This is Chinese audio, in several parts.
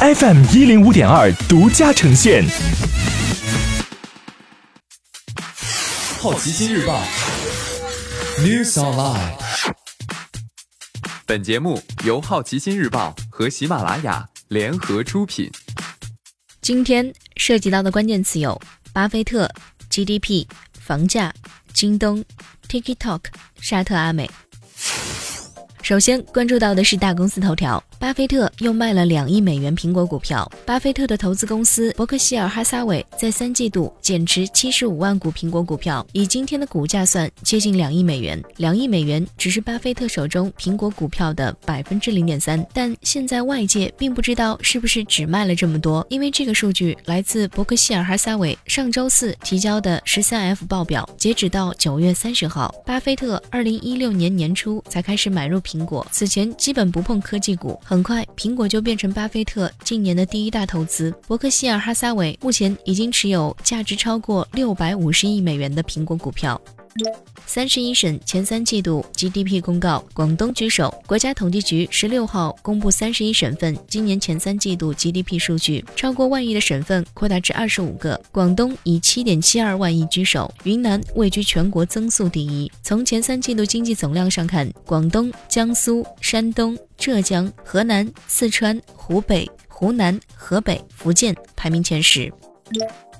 FM 一零五点二独家呈现。好奇心日报，News Online。本节目由好奇心日报和喜马拉雅联合出品。今天涉及到的关键词有：巴菲特、GDP、房价、京东、TikTok、沙特阿美。首先关注到的是大公司头条。巴菲特又卖了两亿美元苹果股票。巴菲特的投资公司伯克希尔哈撒韦在三季度减持七十五万股苹果股票，以今天的股价算，接近两亿美元。两亿美元只是巴菲特手中苹果股票的百分之零点三，但现在外界并不知道是不是只卖了这么多，因为这个数据来自伯克希尔哈撒韦上周四提交的十三 F 报表，截止到九月三十号，巴菲特二零一六年年初才开始买入苹苹果，此前基本不碰科技股。很快，苹果就变成巴菲特近年的第一大投资。伯克希尔哈撒韦目前已经持有价值超过六百五十亿美元的苹果股票。三十一省前三季度 GDP 公告，广东居首。国家统计局十六号公布三十一省份今年前三季度 GDP 数据，超过万亿的省份扩大至二十五个，广东以七点七二万亿居首，云南位居全国增速第一。从前三季度经济总量上看，广东、江苏、山东、浙江、河南、四川、湖北、湖南、河北、福建排名前十。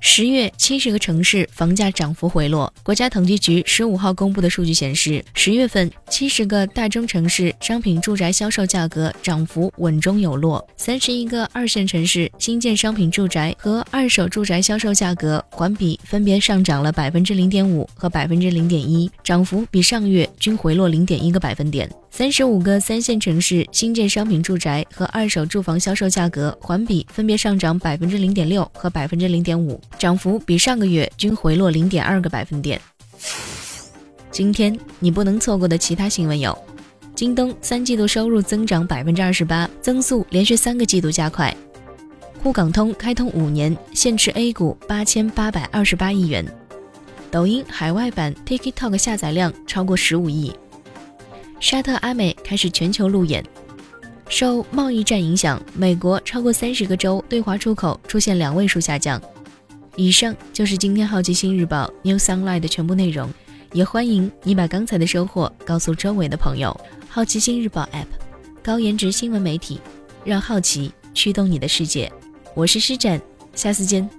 十月，七十个城市房价涨幅回落。国家统计局十五号公布的数据显示，十月份七十个大中城市商品住宅销售价格涨幅稳中有落，三十一个二线城市新建商品住宅和二手住宅销售价格环比分别上涨了百分之零点五和百分之零点一，涨幅比上月均回落零点一个百分点。三十五个三线城市新建商品住宅和二手住房销售价格环比分别上涨百分之零点六和百分之零点五，涨幅比上个月均回落零点二个百分点。今天你不能错过的其他新闻有：京东三季度收入增长百分之二十八，增速连续三个季度加快；沪港通开通五年，现持 A 股八千八百二十八亿元；抖音海外版 TikTok 下载量超过十五亿。沙特阿美开始全球路演。受贸易战影响，美国超过三十个州对华出口出现两位数下降。以上就是今天好奇心日报 New Sunlight 的全部内容，也欢迎你把刚才的收获告诉周围的朋友。好奇心日报 App，高颜值新闻媒体，让好奇驱动你的世界。我是施展，下次见。